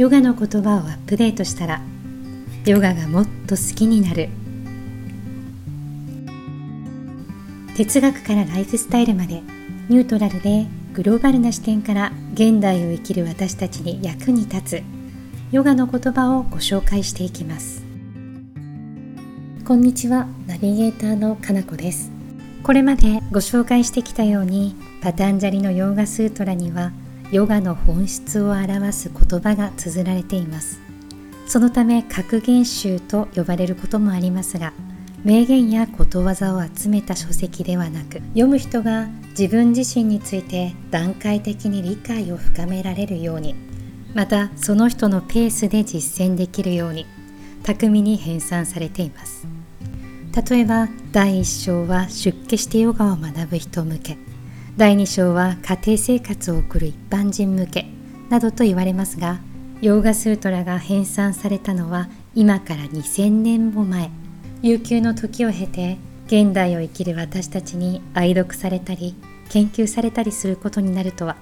ヨガの言葉をアップデートしたらヨガがもっと好きになる。哲学からライフスタイルまでニュートラルでグローバルな視点から現代を生きる私たちに役に立つヨガの言葉をご紹介していきます。こんにちはナビゲーターのかなこです。これまでご紹介してきたようにパタンジャリのヨーガスートラにはヨガの本質を表す言葉が綴られています。そのため格言集と呼ばれることもありますが名言やことわざを集めた書籍ではなく読む人が自分自身について段階的に理解を深められるようにまたその人のペースで実践できるように巧みに編纂されています。例えば第1章は出家してヨガを学ぶ人向け。第2章は家庭生活を送る一般人向けなどと言われますがヨーガスートラが編纂されたのは今から2000年も前。悠久の時を経て現代を生きる私たちに愛読されたり研究されたりすることになるとは。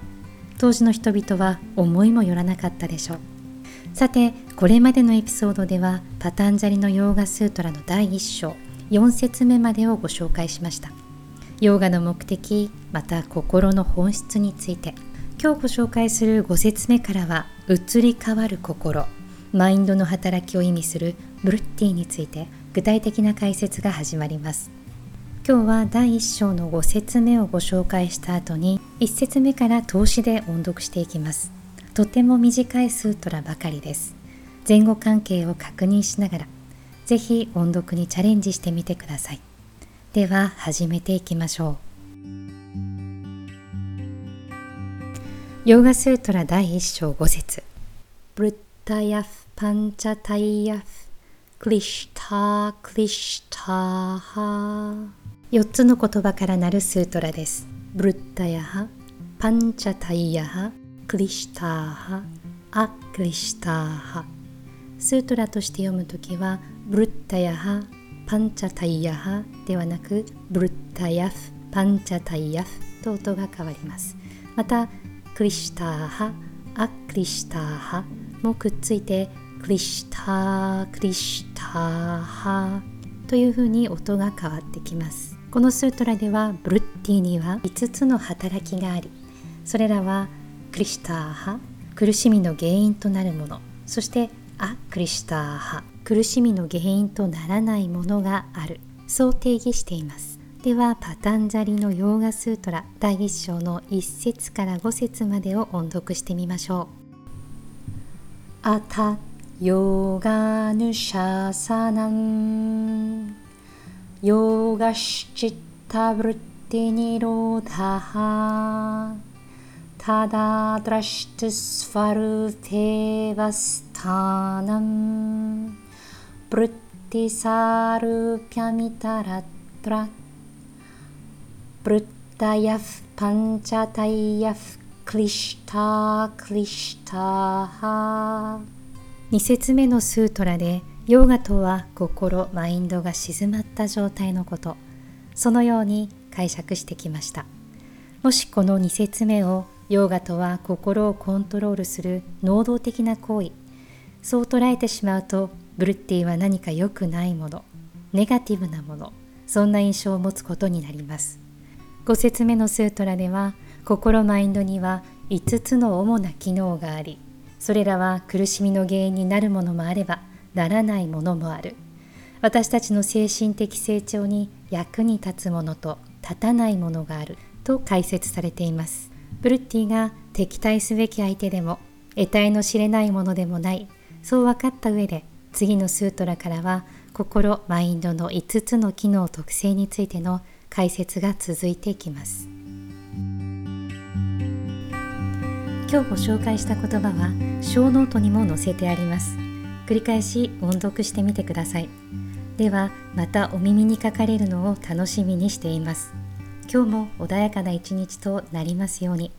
当時の人々は思いもよらなかったでしょう。さてこれまでのエピソードではパタンジャリのヨーガスートラの第1章4節目までをご紹介しました。ヨーガの目的また心の本質について。今日ご紹介する5節目からは移り変わる心マインドの働きを意味するブルッティについて具体的な解説が始まります。今日は第1章の5節目をご紹介した後に1節目から投資で音読していきます。とても短いスートラばかりです。前後関係を確認しながらぜひ音読にチャレンジしてみてください。では始めていきましょう。ヨーガスートラ第1章5節。ブッタヤフパンチャタイヤフ。クリシタクリシタハ4つの言葉からなるスートラです。ブッタヤハパンチャタイヤハ。クリシタハアクリシタハスートラとして読むときはブッタヤハ。パンチャタイヤハではなくブルッタヤフパンチャタイヤフと音が変わります。またクリシターハアクリシターハもくっついてクリシタークリシターハというふうに音が変わってきます。このスートラではブルッティには5つの働きがありそれらはクリシターハ苦しみの原因となるものそしてアクリシターハ苦しみの原因とならないものがある。そう定義しています。ではパタンジャリのヨーガスートラ第1章の1節から5節までを音読してみましょう。アタヨーガヌシャサナン。ヨーガシチッタブルティニロダハ。タダドラシトゥスファルテバスタナン。Prittisarupyamitaratra Prittayaf Panchatayaf Klishta Klishtaha 2節目のスートラでヨーガとは心マインドが静まった状態のこと。そのように解釈してきました。もしこの2節目をヨーガとは心をコントロールする能動的な行為。そう捉えてしまうとブルッティは何か良くないものネガティブなものそんな印象を持つことになります。5節目のスートラでは心マインドには5つの主な機能がありそれらは苦しみの原因になるものもあればならないものもある。私たちの精神的成長に役に立つものと立たないものがあると解説されています。ブルッティが敵対すべき相手でも得体の知れないものでもないそう分かった上で次のスートラからは心マインドの5つの機能特性についての解説が続いていきます。今日ご紹介した言葉は小ノートにも載せてあります。繰り返し音読してみてください。ではまたお耳にかかれるのを楽しみにしています。今日も穏やかな一日となりますように。